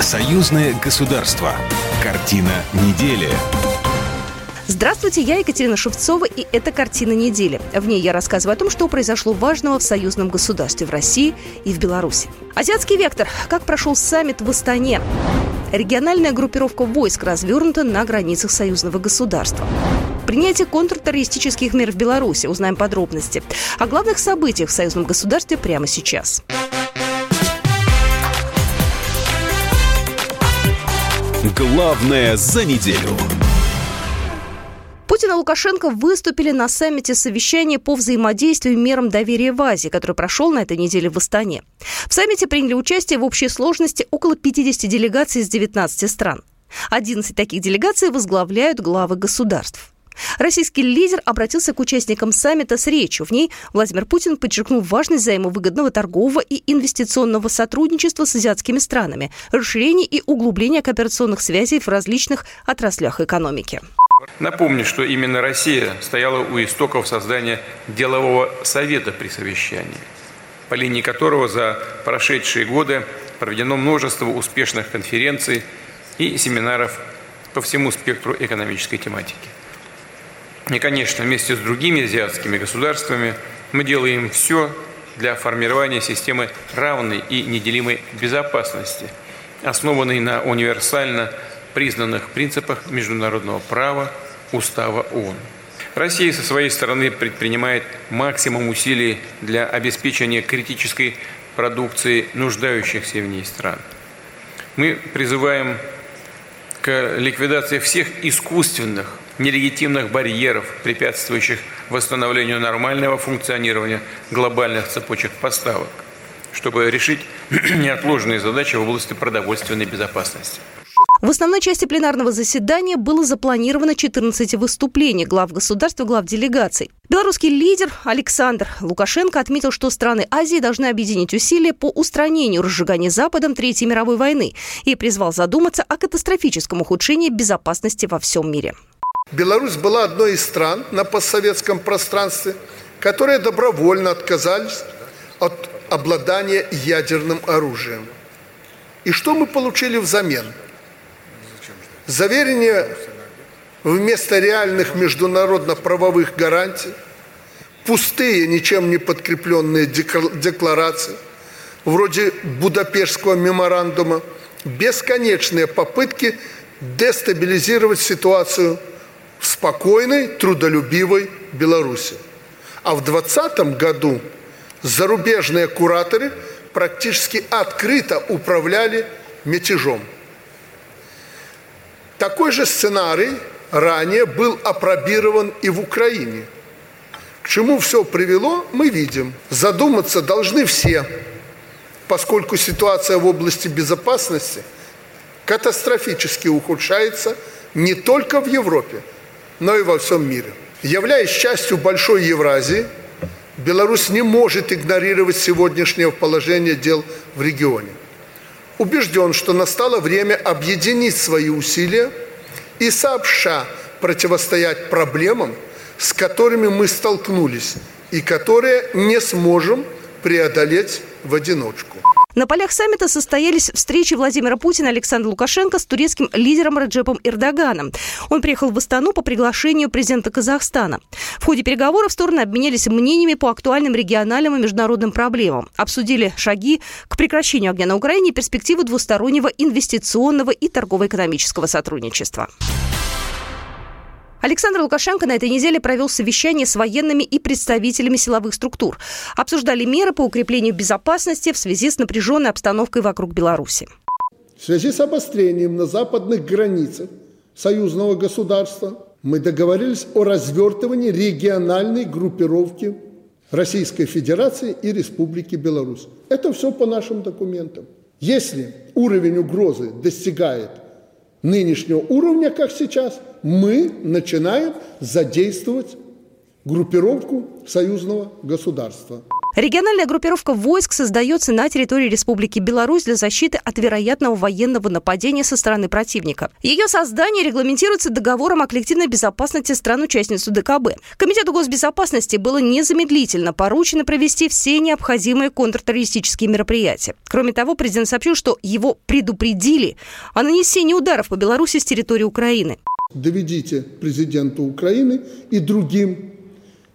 Союзное государство. Картина недели. Здравствуйте, я Екатерина Шевцова, и это «Картина недели». В ней я рассказываю о том, что произошло важного в союзном государстве в России и в Беларуси. Азиатский вектор. Как прошел саммит в Астане? Региональная группировка войск развернута на границах союзного государства. Принятие контртеррористических мер в Беларуси. Узнаем подробности. О главных событиях в союзном государстве прямо сейчас. Главное за неделю. Путин и Лукашенко выступили на саммите совещания по взаимодействию мерам доверия в Азии, который прошел на этой неделе в Астане. В саммите приняли участие в общей сложности около 50 делегаций из 19 стран. 11 таких делегаций возглавляют главы государств. Российский лидер обратился к участникам саммита с речью. В ней Владимир Путин подчеркнул важность взаимовыгодного торгового и инвестиционного сотрудничества с азиатскими странами, расширение и углубление кооперационных связей в различных отраслях экономики. Напомню, что именно Россия стояла у истоков создания делового совета при совещании, по линии которого за прошедшие годы проведено множество успешных конференций и семинаров по всему спектру экономической тематики. И, конечно, вместе с другими азиатскими государствами мы делаем все для формирования системы равной и неделимой безопасности, основанной на универсально признанных принципах международного права, Устава ООН. Россия со своей стороны предпринимает максимум усилий для обеспечения критической продукции нуждающихся в ней стран. Мы призываем к ликвидации всех искусственных нелегитимных барьеров, препятствующих восстановлению нормального функционирования глобальных цепочек поставок, чтобы решить неотложные задачи в области продовольственной безопасности. В основной части пленарного заседания было запланировано 14 выступлений глав государств и глав делегаций. Белорусский лидер Александр Лукашенко отметил, что страны Азии должны объединить усилия по устранению разжигания Западом Третьей мировой войны и призвал задуматься о катастрофическом ухудшении безопасности во всем мире. Беларусь была одной из стран на постсоветском пространстве, которые добровольно отказались от обладания ядерным оружием. И что мы получили взамен? Заверение вместо реальных международно-правовых гарантий, пустые, ничем не подкрепленные декларации, вроде Будапештского меморандума, бесконечные попытки дестабилизировать ситуацию – в спокойной, трудолюбивой Беларуси. А в 2020 году зарубежные кураторы практически открыто управляли мятежом. Такой же сценарий ранее был опробирован и в Украине. К чему все привело, мы видим. Задуматься должны все, поскольку ситуация в области безопасности катастрофически ухудшается не только в Европе, но и во всем мире. Являясь частью большой Евразии, Беларусь не может игнорировать сегодняшнее положение дел в регионе. Убежден, что настало время объединить свои усилия и сообща противостоять проблемам, с которыми мы столкнулись и которые не сможем преодолеть в одиночку. На полях саммита состоялись встречи Владимира Путина и Александра Лукашенко с турецким лидером Раджепом Эрдоганом. Он приехал в Астану по приглашению президента Казахстана. В ходе переговоров стороны обменялись мнениями по актуальным региональным и международным проблемам. Обсудили шаги к прекращению огня на Украине и перспективы двустороннего инвестиционного и торгово-экономического сотрудничества. Александр Лукашенко на этой неделе провел совещание с военными и представителями силовых структур. Обсуждали меры по укреплению безопасности в связи с напряженной обстановкой вокруг Беларуси. В связи с обострением на западных границах союзного государства мы договорились о развертывании региональной группировки Российской Федерации и Республики Беларусь. Это все по нашим документам. Если уровень угрозы достигает нынешнего уровня, как сейчас, мы начинаем задействовать группировку союзного государства. Региональная группировка войск создается на территории Республики Беларусь для защиты от вероятного военного нападения со стороны противника. Ее создание регламентируется договором о коллективной безопасности стран-участниц ДКБ. Комитету госбезопасности было незамедлительно поручено провести все необходимые контртеррористические мероприятия. Кроме того, президент сообщил, что его предупредили о нанесении ударов по Беларуси с территории Украины. Доведите президенту Украины и другим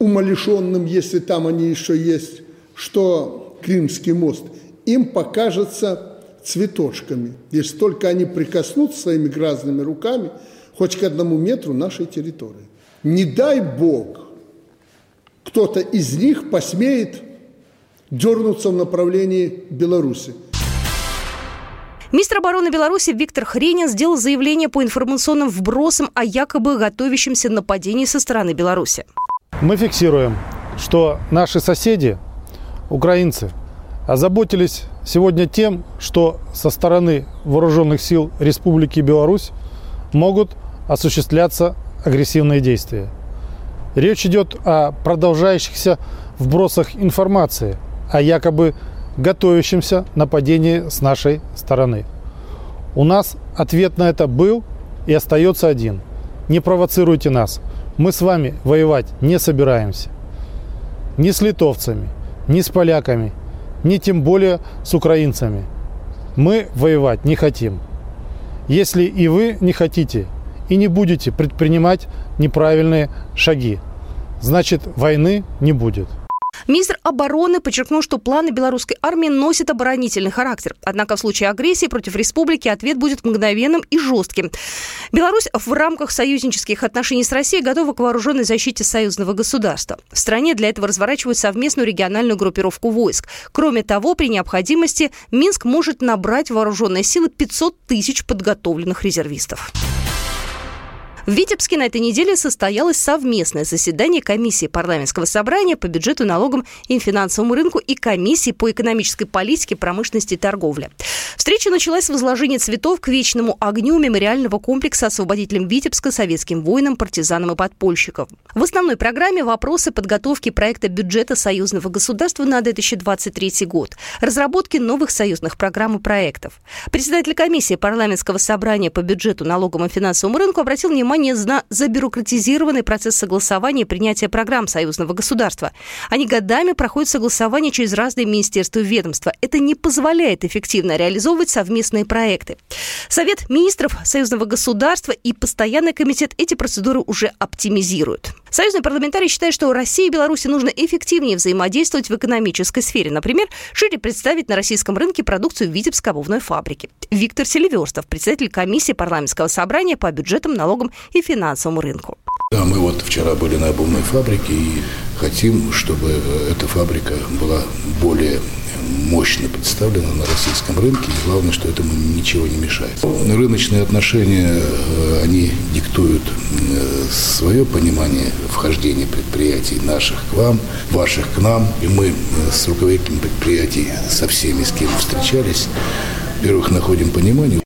умалишенным, если там они еще есть, что Крымский мост им покажется цветочками, если только они прикоснутся своими грязными руками хоть к одному метру нашей территории. Не дай Бог, кто-то из них посмеет дернуться в направлении Беларуси. Министр обороны Беларуси Виктор Хренин сделал заявление по информационным вбросам о якобы готовящемся нападении со стороны Беларуси. Мы фиксируем, что наши соседи, украинцы, озаботились сегодня тем, что со стороны вооруженных сил Республики Беларусь могут осуществляться агрессивные действия. Речь идет о продолжающихся вбросах информации о якобы готовящемся нападении с нашей стороны. У нас ответ на это был и остается один. Не провоцируйте нас – мы с вами воевать не собираемся. Ни с литовцами, ни с поляками, ни тем более с украинцами. Мы воевать не хотим. Если и вы не хотите и не будете предпринимать неправильные шаги, значит войны не будет. Министр обороны подчеркнул, что планы белорусской армии носят оборонительный характер. Однако в случае агрессии против республики ответ будет мгновенным и жестким. Беларусь в рамках союзнических отношений с Россией готова к вооруженной защите союзного государства. В стране для этого разворачивают совместную региональную группировку войск. Кроме того, при необходимости Минск может набрать вооруженные силы 500 тысяч подготовленных резервистов. В Витебске на этой неделе состоялось совместное заседание комиссии парламентского собрания по бюджету, налогам и финансовому рынку и комиссии по экономической политике, промышленности и торговле. Встреча началась с возложения цветов к вечному огню мемориального комплекса освободителям Витебска, советским воинам, партизанам и подпольщикам. В основной программе вопросы подготовки проекта бюджета союзного государства на 2023 год, разработки новых союзных программ и проектов. Председатель комиссии парламентского собрания по бюджету, налогам и финансовому рынку обратил внимание внимание на забюрократизированный процесс согласования и принятия программ союзного государства. Они годами проходят согласование через разные министерства и ведомства. Это не позволяет эффективно реализовывать совместные проекты. Совет министров союзного государства и постоянный комитет эти процедуры уже оптимизируют. Союзный парламентарий считает, что России и Беларуси нужно эффективнее взаимодействовать в экономической сфере. Например, шире представить на российском рынке продукцию Витебской обувной фабрики. Виктор Селиверстов, председатель комиссии парламентского собрания по бюджетам, налогам и финансовому рынку. Да, мы вот вчера были на обувной фабрике и хотим, чтобы эта фабрика была более мощно представлена на российском рынке. И главное, что этому ничего не мешает. Рыночные отношения, э, они диктуют э, свое понимание вхождения предприятий наших к вам, ваших к нам. И мы э, с руководителями предприятий, со всеми, с кем встречались, во-первых, находим понимание.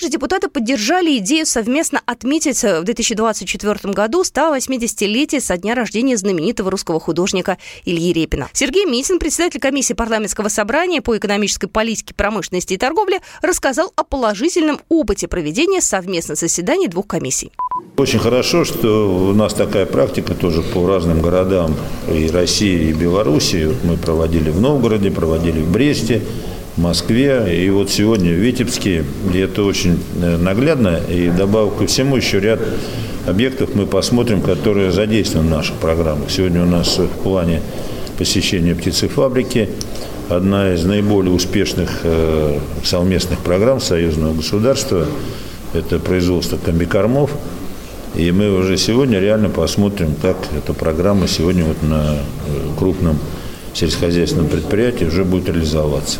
Также депутаты поддержали идею совместно отметить в 2024 году 180-летие со дня рождения знаменитого русского художника Ильи Репина. Сергей Митин, председатель комиссии парламентского собрания по экономической политике, промышленности и торговле, рассказал о положительном опыте проведения совместных заседаний двух комиссий. Очень хорошо, что у нас такая практика тоже по разным городам и России, и Белоруссии. Мы проводили в Новгороде, проводили в Бресте. Москве и вот сегодня в Витебске. И это очень э, наглядно. И добавок ко всему еще ряд объектов мы посмотрим, которые задействованы в наших программах. Сегодня у нас в плане посещения птицефабрики одна из наиболее успешных э, совместных программ союзного государства – это производство комбикормов. И мы уже сегодня реально посмотрим, как эта программа сегодня вот на э, крупном сельскохозяйственном предприятии уже будет реализоваться.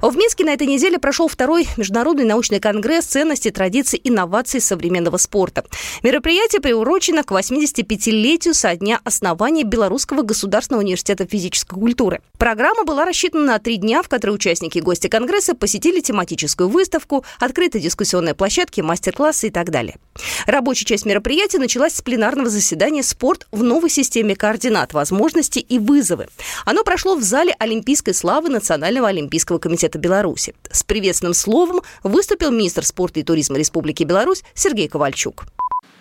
В Минске на этой неделе прошел второй международный научный конгресс ценностей, традиций, инноваций современного спорта. Мероприятие приурочено к 85-летию со дня основания Белорусского государственного университета физической культуры. Программа была рассчитана на три дня, в которые участники и гости конгресса посетили тематическую выставку, открытые дискуссионные площадки, мастер-классы и так далее. Рабочая часть мероприятия началась с пленарного заседания «Спорт в новой системе координат, возможности и вызовы». Оно прошло в зале Олимпийской славы Национального олимпийского комитета Беларуси. С приветственным словом выступил министр спорта и туризма Республики Беларусь Сергей Ковальчук.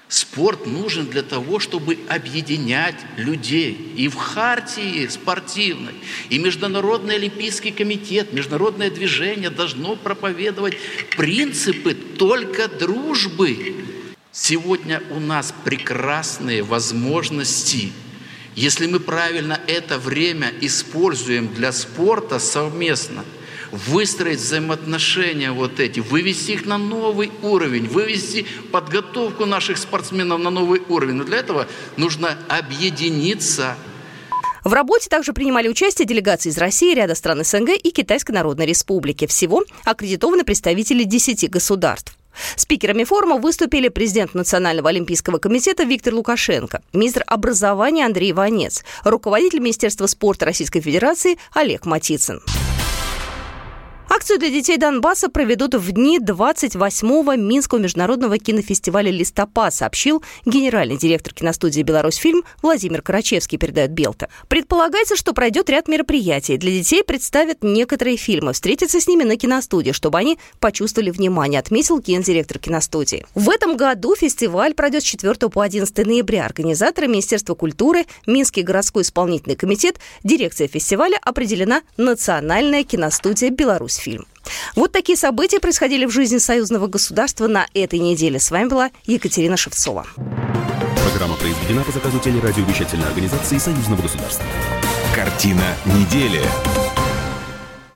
Спорт нужен для того, чтобы объединять людей. И в хартии спортивной, и Международный Олимпийский комитет, международное движение должно проповедовать принципы только дружбы. Сегодня у нас прекрасные возможности. Если мы правильно это время используем для спорта совместно – выстроить взаимоотношения вот эти, вывести их на новый уровень, вывести подготовку наших спортсменов на новый уровень. Но для этого нужно объединиться. В работе также принимали участие делегации из России, ряда стран СНГ и Китайской Народной Республики. Всего аккредитованы представители 10 государств. Спикерами форума выступили президент Национального олимпийского комитета Виктор Лукашенко, министр образования Андрей Иванец, руководитель Министерства спорта Российской Федерации Олег Матицын. Акцию для детей Донбасса проведут в дни 28-го Минского международного кинофестиваля «Листопад», сообщил генеральный директор киностудии «Беларусьфильм» Владимир Карачевский, передает Белта. Предполагается, что пройдет ряд мероприятий. Для детей представят некоторые фильмы, встретиться с ними на киностудии, чтобы они почувствовали внимание, отметил гендиректор киностудии. В этом году фестиваль пройдет с 4 по 11 ноября. Организаторы Министерства культуры, Минский городской исполнительный комитет, дирекция фестиваля определена Национальная киностудия «Беларусь фильм. Вот такие события происходили в жизни союзного государства на этой неделе. С вами была Екатерина Шевцова. Программа произведена по заказу телерадиовещательной организации союзного государства. Картина недели.